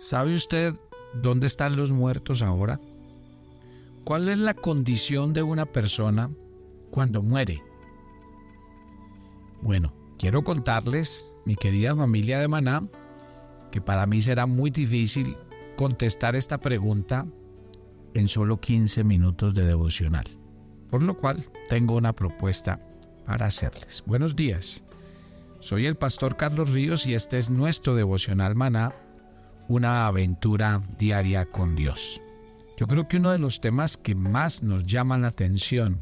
¿Sabe usted dónde están los muertos ahora? ¿Cuál es la condición de una persona cuando muere? Bueno, quiero contarles, mi querida familia de Maná, que para mí será muy difícil contestar esta pregunta en solo 15 minutos de devocional, por lo cual tengo una propuesta para hacerles. Buenos días, soy el pastor Carlos Ríos y este es nuestro devocional Maná, una aventura diaria con Dios. Yo creo que uno de los temas que más nos llama la atención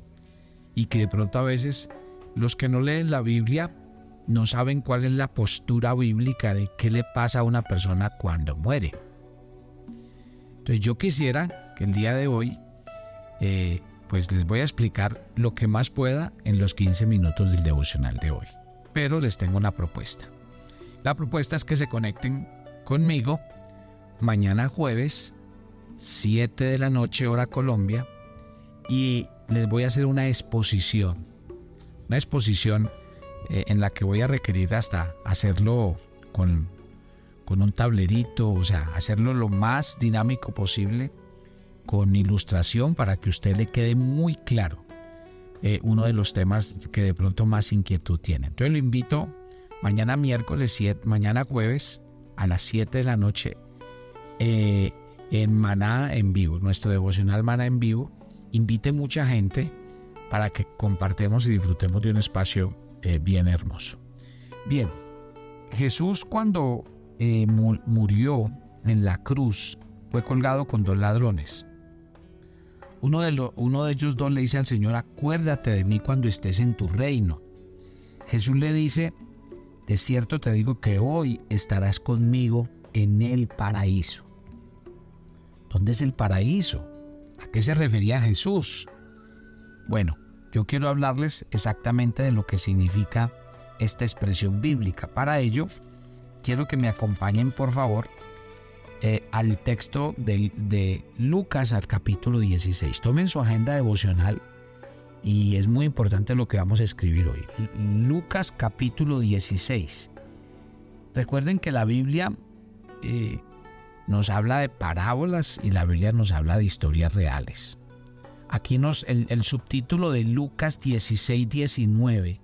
y que de pronto a veces los que no leen la Biblia no saben cuál es la postura bíblica de qué le pasa a una persona cuando muere. Entonces yo quisiera que el día de hoy, eh, pues les voy a explicar lo que más pueda en los 15 minutos del devocional de hoy. Pero les tengo una propuesta. La propuesta es que se conecten conmigo mañana jueves, 7 de la noche hora Colombia, y les voy a hacer una exposición. Una exposición eh, en la que voy a requerir hasta hacerlo con, con un tablerito, o sea, hacerlo lo más dinámico posible, con ilustración para que usted le quede muy claro eh, uno de los temas que de pronto más inquietud tiene. Entonces lo invito mañana miércoles, 7, mañana jueves a las 7 de la noche eh, en Maná en vivo, nuestro devocional Maná en vivo. Invite mucha gente para que compartamos y disfrutemos de un espacio eh, bien hermoso. Bien, Jesús cuando eh, murió en la cruz fue colgado con dos ladrones. Uno de, uno de ellos dos le dice al Señor, acuérdate de mí cuando estés en tu reino. Jesús le dice, de cierto te digo que hoy estarás conmigo en el paraíso. ¿Dónde es el paraíso? ¿A qué se refería Jesús? Bueno, yo quiero hablarles exactamente de lo que significa esta expresión bíblica. Para ello, quiero que me acompañen, por favor, eh, al texto de, Lucas al capítulo 16. Tomen su agenda devocional y es muy importante lo que vamos a escribir hoy. Lucas capítulo 16. Recuerden que la Biblia eh, nos habla de parábolas y la Biblia nos habla de historias reales. Aquí nos, el, subtítulo de Lucas 16, 19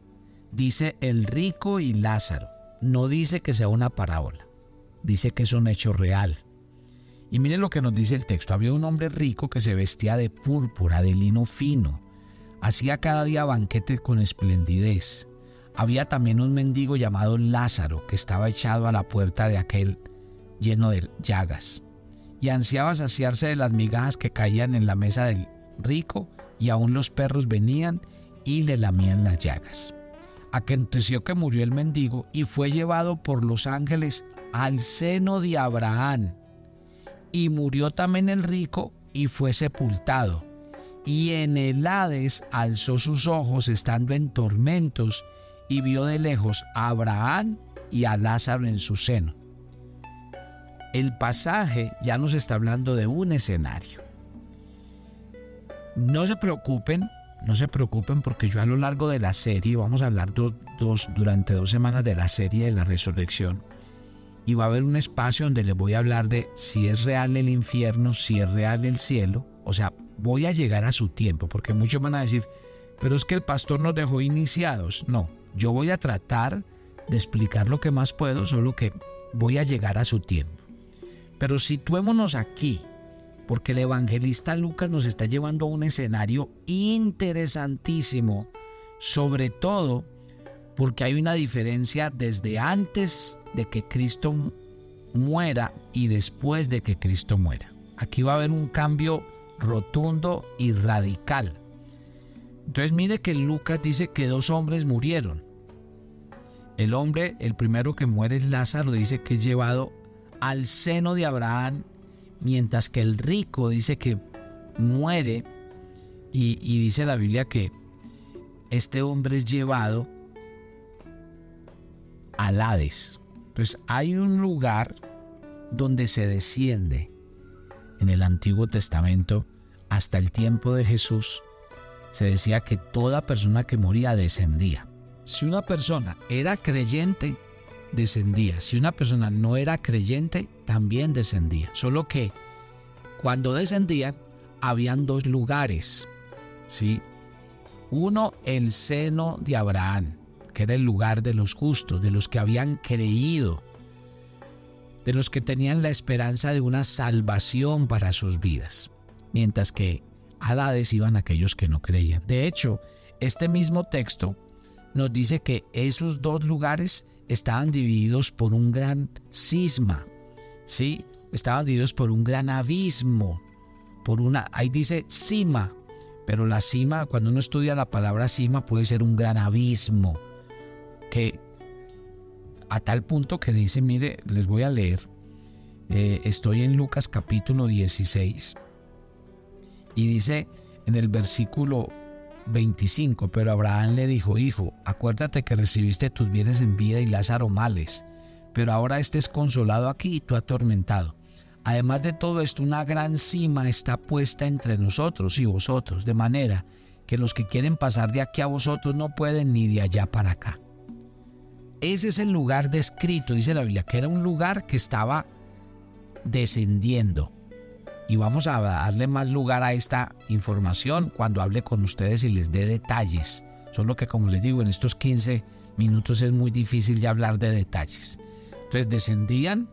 dice el rico y Lázaro. No dice que sea una parábola, dice que es un hecho real. Y miren lo que nos dice el texto. Había un hombre rico que se vestía de púrpura, de lino fino. Hacía cada día banquete con esplendidez. Había también un mendigo llamado Lázaro que estaba echado a la puerta de aquel lleno de llagas. Y ansiaba saciarse de las migajas que caían en la mesa del rico, y aún los perros venían y le lamían las llagas. Aconteció que murió el mendigo y fue llevado por los ángeles al seno de Abraham. Y murió también el rico y fue sepultado. Y en el Hades alzó sus ojos estando en tormentos y vio de lejos a Abraham y a Lázaro en su seno. El pasaje ya nos está hablando de un escenario. No se preocupen, no se preocupen porque yo a lo largo de la serie, vamos a hablar dos, durante dos semanas de la serie de la resurrección, y va a haber un espacio donde les voy a hablar de si es real el infierno, si es real el cielo, o sea, voy a llegar a su tiempo, porque muchos van a decir, pero es que el pastor nos dejó iniciados. No, yo voy a tratar de explicar lo que más puedo, solo que voy a llegar a su tiempo. Pero situémonos aquí, porque el evangelista Lucas nos está llevando a un escenario interesantísimo, sobre todo porque hay una diferencia desde antes de que Cristo muera y después de que Cristo muera. Aquí va a haber un cambio rotundo y radical. Entonces mire que Lucas dice que dos hombres murieron. El hombre, el primero que muere es Lázaro, dice que es llevado al seno de Abraham mientras que el rico dice que muere y, dice la Biblia que este hombre es llevado al Hades. Entonces hay un lugar donde se desciende en el Antiguo Testamento hasta el tiempo de Jesús. Se decía que toda persona que moría descendía. Si una persona era creyente, descendía. Si una persona no era creyente, también descendía. Solo que cuando descendían, habían dos lugares. ¿sí? Uno, el seno de Abraham, que era el lugar de los justos, de los que habían creído, de los que tenían la esperanza de una salvación para sus vidas. Mientras que al Hades iban aquellos que no creían. De hecho, este mismo texto nos dice que esos dos lugares estaban divididos por un gran cisma, ¿sí? Estaban divididos por un gran abismo, por una, ahí dice cima, pero la cima, cuando uno estudia la palabra cima, puede ser un gran abismo, que a tal punto que dice, mire, les voy a leer, eh, estoy en Lucas capítulo 16, y dice en el versículo 25, pero Abraham le dijo, Hijo, acuérdate que recibiste tus bienes en vida y Lázaro males, pero ahora estés consolado aquí y tú atormentado. Además de todo esto, una gran cima está puesta entre nosotros y vosotros, de manera que los que quieren pasar de aquí a vosotros no pueden ni de allá para acá. Ese es el lugar descrito, dice la Biblia, que era un lugar que estaba descendiendo y vamos a darle más lugar a esta información cuando hable con ustedes y les dé detalles. Solo que como les digo, en estos 15 minutos es muy difícil ya hablar de detalles. Entonces descendían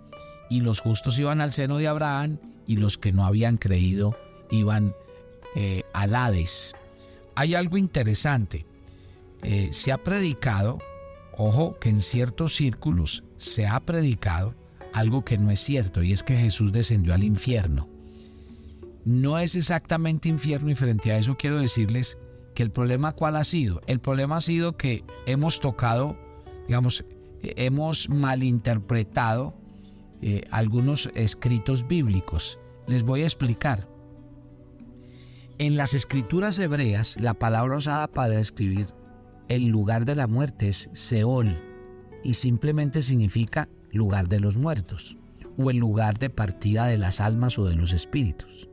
y los justos iban al seno de Abraham y los que no habían creído iban eh, al Hades. Hay algo interesante. Eh, se ha predicado, ojo, que en ciertos círculos se ha predicado algo que no es cierto y es que Jesús descendió al infierno no es exactamente infierno y frente a eso quiero decirles que el problema cuál ha sido. El problema ha sido que hemos tocado, digamos, hemos malinterpretado eh, algunos escritos bíblicos. Les voy a explicar. En las escrituras hebreas, la palabra usada para describir el lugar de la muerte es Seol y simplemente significa lugar de los muertos o el lugar de partida de las almas o de los espíritus.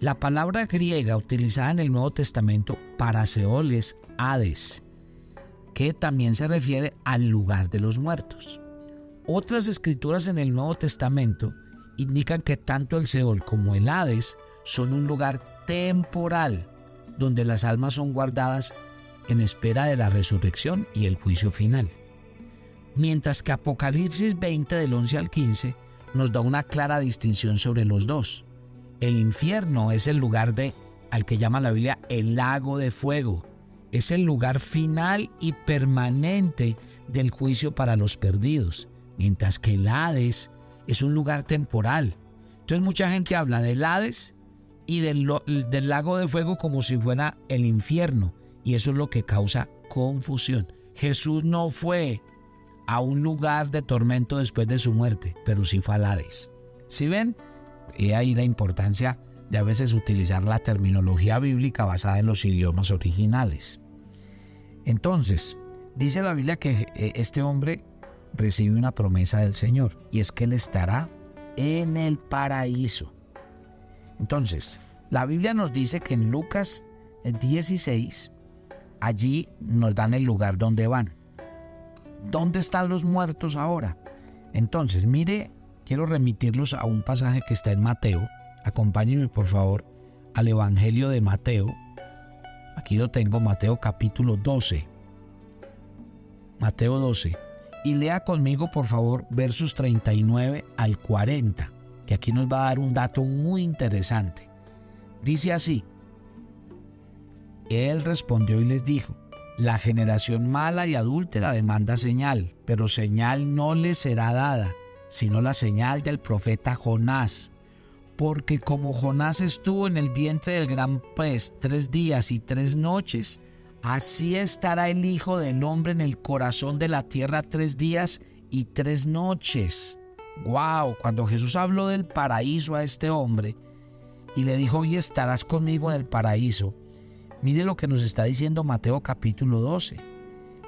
La palabra griega utilizada en el Nuevo Testamento para Seol es Hades, que también se refiere al lugar de los muertos. Otras escrituras en el Nuevo Testamento indican que tanto el Seol como el Hades son un lugar temporal donde las almas son guardadas en espera de la resurrección y el juicio final. Mientras que Apocalipsis 20 del 11 al 15 nos da una clara distinción sobre los dos. El infierno es el lugar de al que llama la Biblia el lago de fuego. Es el lugar final y permanente del juicio para los perdidos, mientras que el Hades es un lugar temporal. Entonces mucha gente habla del Hades y del, lago de fuego como si fuera el infierno, y eso es lo que causa confusión. Jesús no fue a un lugar de tormento después de su muerte, pero sí fue al Hades. ¿Sí ven? He ahí la importancia de a veces utilizar la terminología bíblica basada en los idiomas originales. Entonces, dice la Biblia que eh, este hombre recibe una promesa del Señor y es que él estará en el paraíso. Entonces, la Biblia nos dice que en Lucas 16, allí nos dan el lugar donde van. ¿Dónde están los muertos ahora? Entonces, mire quiero remitirlos a un pasaje que está en Mateo. Acompáñenme por favor al Evangelio de Mateo. Aquí lo tengo, Mateo capítulo 12. Mateo 12. Y lea conmigo por favor versos 39 al 40, que aquí nos va a dar un dato muy interesante. Dice así. Él respondió y les dijo, la generación mala y adúltera demanda señal, pero señal no le será dada sino la señal del profeta Jonás. Porque como Jonás estuvo en el vientre del gran pez tres días y tres noches, así estará el Hijo del Hombre en el corazón de la tierra tres días y tres noches. ¡Wow! Cuando Jesús habló del paraíso a este hombre y le dijo, hoy estarás conmigo en el paraíso, mire lo que nos está diciendo Mateo capítulo 12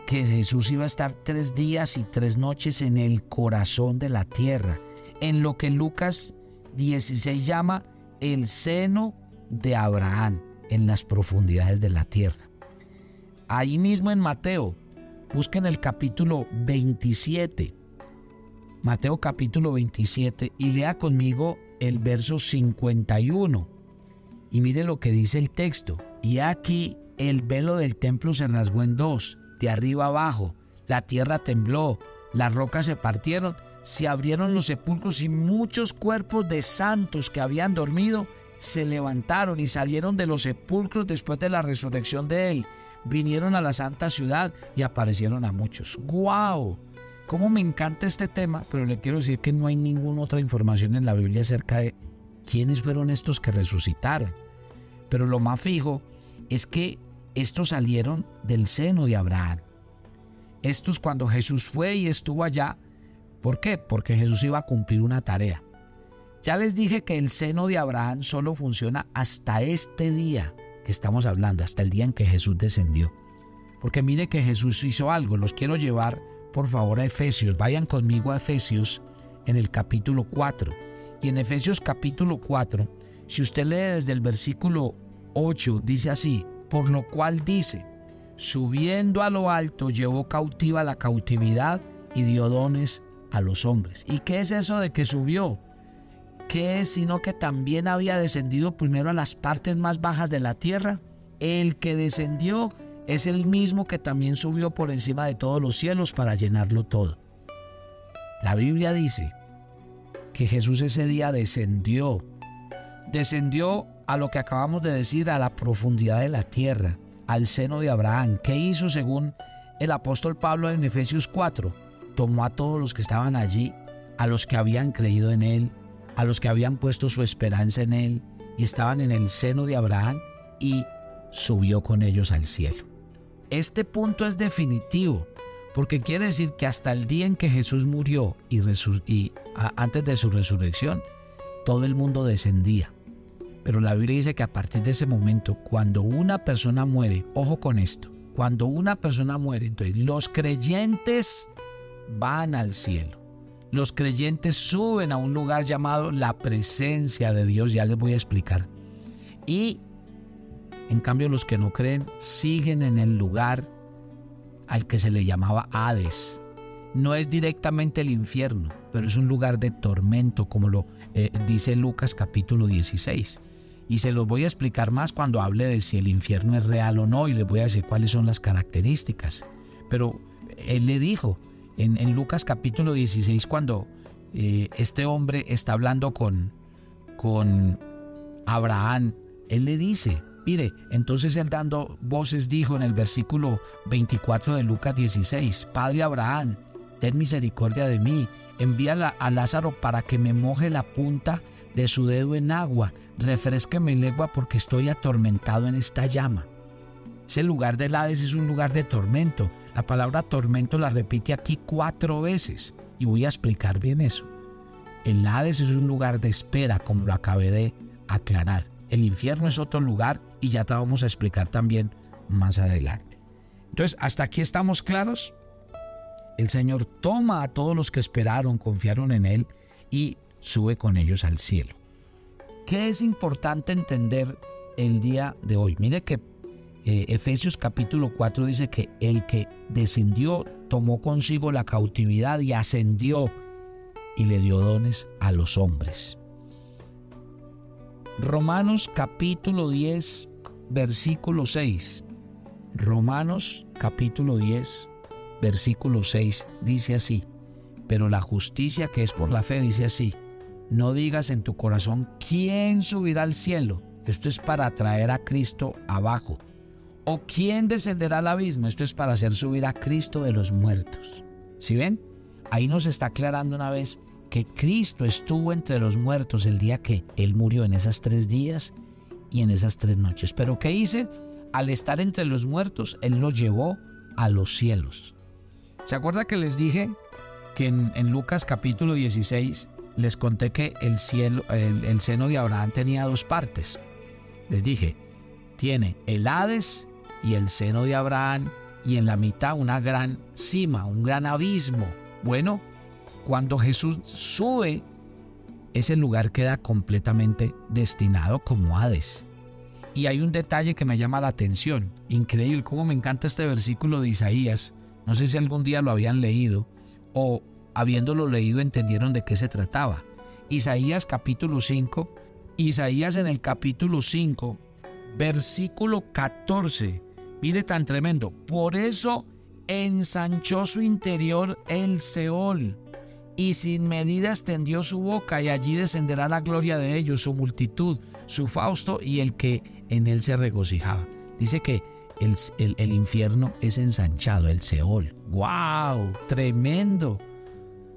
que Jesús iba a estar tres días y tres noches en el corazón de la tierra, en lo que Lucas 16 llama el seno de Abraham, en las profundidades de la tierra. Ahí mismo en Mateo, busquen el capítulo 27 Mateo capítulo 27 y lea conmigo el verso 51. Y mire lo que dice el texto. Y aquí el velo del templo se rasgó en dos, de arriba abajo. La tierra tembló, las rocas se partieron, se abrieron los sepulcros y muchos cuerpos de santos que habían dormido se levantaron y salieron de los sepulcros después de la resurrección de él. Vinieron a la santa ciudad y aparecieron a muchos. ¡Guau! Cómo me encanta este tema, pero le quiero decir que no hay ninguna otra información en la Biblia acerca de quiénes fueron estos que resucitaron. Pero lo más fijo es que estos salieron del seno de Abraham. Estos cuando Jesús fue y estuvo allá, ¿por qué? Porque Jesús iba a cumplir una tarea. Ya les dije que el seno de Abraham solo funciona hasta este día que estamos hablando, hasta el día en que Jesús descendió. Porque mire que Jesús hizo algo, los quiero llevar por favor a Efesios. Vayan conmigo a Efesios en el capítulo 4. Y en Efesios capítulo 4, si usted lee desde el versículo 8, dice así, por lo cual dice, subiendo a lo alto llevó cautiva la cautividad y dio dones a los hombres. ¿Y qué es eso de que subió? ¿Qué es sino que también había descendido primero a las partes más bajas de la tierra? El que descendió es el mismo que también subió por encima de todos los cielos para llenarlo todo. La Biblia dice que Jesús ese día descendió, descendió a lo que acabamos de decir, a la profundidad de la tierra, al seno de Abraham. ¿Qué hizo según el apóstol Pablo en Efesios 4? Tomó a todos los que estaban allí, a los que habían creído en Él, a los que habían puesto su esperanza en Él y estaban en el seno de Abraham y subió con ellos al cielo. Este punto es definitivo, porque quiere decir que hasta el día en que Jesús murió y, antes de su resurrección, todo el mundo descendía. Pero la Biblia dice que a partir de ese momento, cuando una persona muere, ojo con esto, cuando una persona muere, entonces los creyentes van al cielo. Los creyentes suben a un lugar llamado la presencia de Dios, ya les voy a explicar. Y en cambio, los que no creen siguen en el lugar al que se le llamaba Hades. No es directamente el infierno, pero es un lugar de tormento, como lo eh, dice Lucas capítulo 16. Y se los voy a explicar más cuando hable de si el infierno es real o no y les voy a decir cuáles son las características. Pero él le dijo en, Lucas capítulo 16 cuando eh, este hombre está hablando con, con Abraham, él le dice, Mire, entonces él dando voces dijo en el versículo 24 de Lucas 16, Padre Abraham, ten misericordia de mí, envía a Lázaro para que me moje la punta de su dedo en agua, refresque mi lengua porque estoy atormentado en esta llama. Ese lugar del Hades es un lugar de tormento. La palabra tormento la repite aquí cuatro veces y voy a explicar bien eso. El Hades es un lugar de espera, como lo acabé de aclarar. El infierno es otro lugar y ya te vamos a explicar también más adelante. Entonces, hasta aquí estamos claros. El Señor toma a todos los que esperaron, confiaron en Él y sube con ellos al cielo. ¿Qué es importante entender el día de hoy? Mire que eh, Efesios capítulo 4 dice que el que descendió tomó consigo la cautividad y ascendió y le dio dones a los hombres. Romanos capítulo 10, versículo 6. Romanos capítulo 10, versículo 6 dice así, pero la justicia que es por la fe dice así, no digas en tu corazón quién subirá al cielo, esto es para traer a Cristo abajo, o quién descenderá al abismo, esto es para hacer subir a Cristo de los muertos. ¿Sí ven? Ahí nos está aclarando una vez que Cristo estuvo entre los muertos el día que Él murió en esas tres días y en esas tres noches. Pero ¿qué hice? Al estar entre los muertos, Él los llevó a los cielos. ¿Se acuerda que les dije que en, Lucas capítulo 16 les conté que el, cielo, el seno de Abraham tenía dos partes? Les dije, tiene el Hades y el seno de Abraham y en la mitad una gran cima, un gran abismo. Bueno, cuando Jesús sube, ese lugar queda completamente destinado como Hades. Y hay un detalle que me llama la atención. Increíble, cómo me encanta este versículo de Isaías. No sé si algún día lo habían leído o habiéndolo leído entendieron de qué se trataba. Isaías capítulo 5, Isaías en el capítulo 5, versículo 14. Mire tan tremendo. Por eso ensanchó su interior el Seol y sin medida extendió su boca y allí descenderá la gloria de ellos, su multitud, su Fausto y el que en él se regocijaba. Dice que el, el infierno es ensanchado, el Seol. ¡Wow! Tremendo.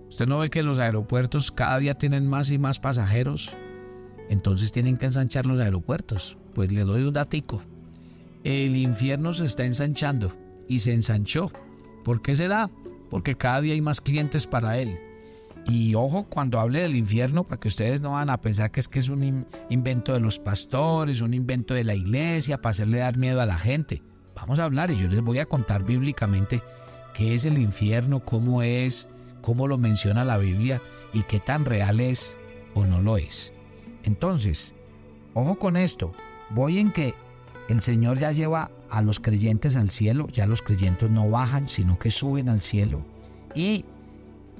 ¿Usted no ve que los aeropuertos cada día tienen más y más pasajeros? Entonces tienen que ensanchar los aeropuertos. Pues le doy un datico. El infierno se está ensanchando y se ensanchó. ¿Por qué será? Porque cada día hay más clientes para él. Y ojo cuando hable del infierno, para que ustedes no van a pensar que es que es un invento de los pastores, un invento de la iglesia, para hacerle dar miedo a la gente. Vamos a hablar y yo les voy a contar bíblicamente qué es el infierno, cómo es, cómo lo menciona la Biblia y qué tan real es o no lo es. Entonces, ojo con esto, voy en que el Señor ya lleva a los creyentes al cielo, ya los creyentes no bajan, sino que suben al cielo. Y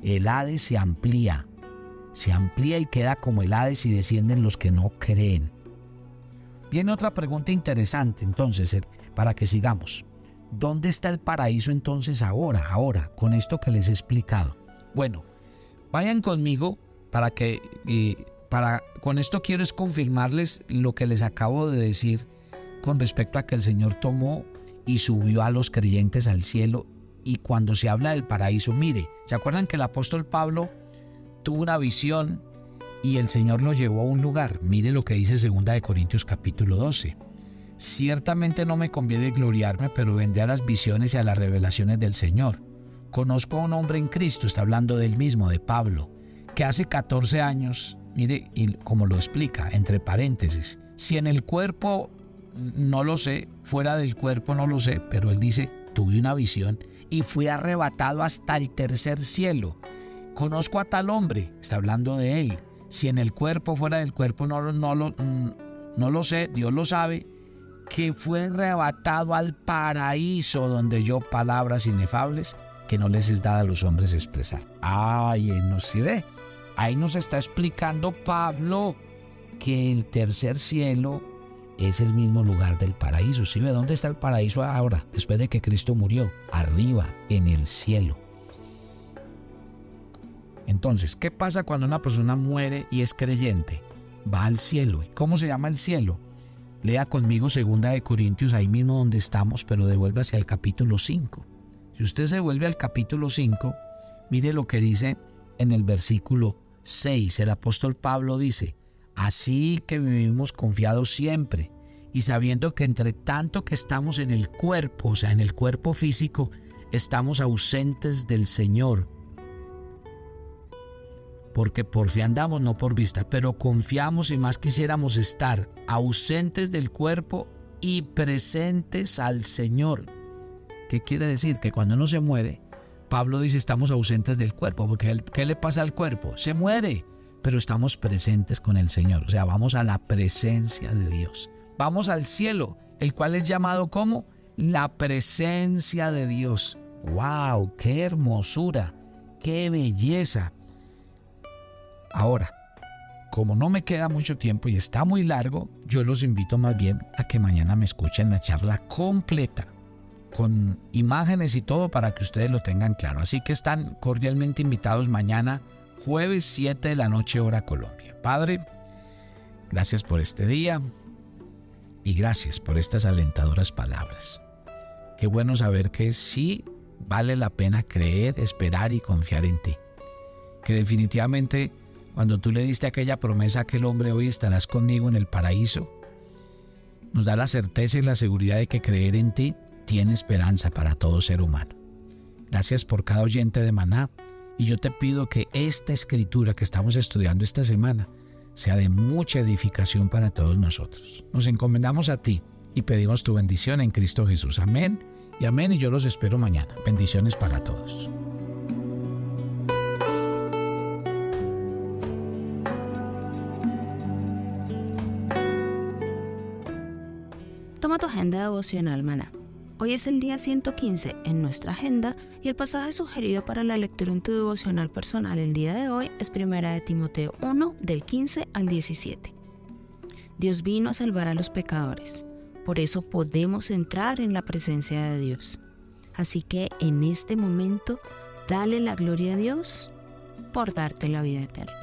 el Hades se amplía, se amplía y queda como el Hades y descienden los que no creen. Viene otra pregunta interesante entonces, para que sigamos. ¿Dónde está el paraíso entonces ahora, ahora, con esto que les he explicado? Bueno, vayan conmigo para que, para, con esto quiero es confirmarles lo que les acabo de decir con respecto a que el Señor tomó y subió a los creyentes al cielo y cuando se habla del paraíso, mire, ¿se acuerdan que el apóstol Pablo tuvo una visión y el Señor lo llevó a un lugar? Mire lo que dice 2 de Corintios capítulo 12. Ciertamente no me conviene gloriarme, pero vendré a las visiones y a las revelaciones del Señor. Conozco a un hombre en Cristo, está hablando del mismo, de Pablo, que hace 14 años, mire, y como lo explica, entre paréntesis, si en el cuerpo no lo sé, fuera del cuerpo no lo sé, pero él dice, tuve una visión y fui arrebatado hasta el tercer cielo. Conozco a tal hombre, está hablando de él. Si en el cuerpo, fuera del cuerpo, no, lo, mm, no lo sé, Dios lo sabe, que fue arrebatado al paraíso donde yo palabras inefables que no les es dada a los hombres expresar. Ay, no se ve. Ahí nos está explicando Pablo que el tercer cielo es el mismo lugar del paraíso. ¿Sí ve dónde está el paraíso ahora, después de que Cristo murió? Arriba, en el cielo. Entonces, ¿qué pasa cuando una persona muere y es creyente? Va al cielo. ¿Y cómo se llama el cielo? Lea conmigo segunda de Corintios, ahí mismo donde estamos, pero devuelve hacia el capítulo 5. Si usted se vuelve al capítulo 5, mire lo que dice en el versículo 6. El apóstol Pablo dice, Así que vivimos confiados siempre y sabiendo que entre tanto que estamos en el cuerpo, o sea, en el cuerpo físico, estamos ausentes del Señor. Porque por fe andamos, no por vista, pero confiamos y más quisiéramos estar ausentes del cuerpo y presentes al Señor. ¿Qué quiere decir? Que cuando uno se muere, Pablo dice estamos ausentes del cuerpo, porque ¿qué le pasa al cuerpo? Se muere pero estamos presentes con el Señor. O sea, vamos a la presencia de Dios. Vamos al cielo, el cual es llamado como la presencia de Dios. ¡Wow! ¡Qué hermosura! ¡Qué belleza! Ahora, como no me queda mucho tiempo y está muy largo, yo los invito más bien a que mañana me escuchen la charla completa, con imágenes y todo para que ustedes lo tengan claro. Así que están cordialmente invitados mañana jueves 7 de la noche hora Colombia. Padre, gracias por este día y gracias por estas alentadoras palabras. Qué bueno saber que sí vale la pena creer, esperar y confiar en ti. Que definitivamente cuando tú le diste aquella promesa a aquel hombre hoy estarás conmigo en el paraíso, nos da la certeza y la seguridad de que creer en ti tiene esperanza para todo ser humano. Gracias por cada oyente de Maná y yo te pido que esta escritura que estamos estudiando esta semana sea de mucha edificación para todos nosotros. Nos encomendamos a ti y pedimos tu bendición en Cristo Jesús. Amén y amén y yo los espero mañana. Bendiciones para todos. Agenda devocional, maná Hoy es el día 115 en nuestra agenda y el pasaje sugerido para la lectura en tu devocional personal el día de hoy es 1 de Timoteo 1 del 15 al 17. Dios vino a salvar a los pecadores, por eso podemos entrar en la presencia de Dios. Así que en este momento, dale la gloria a Dios por darte la vida eterna.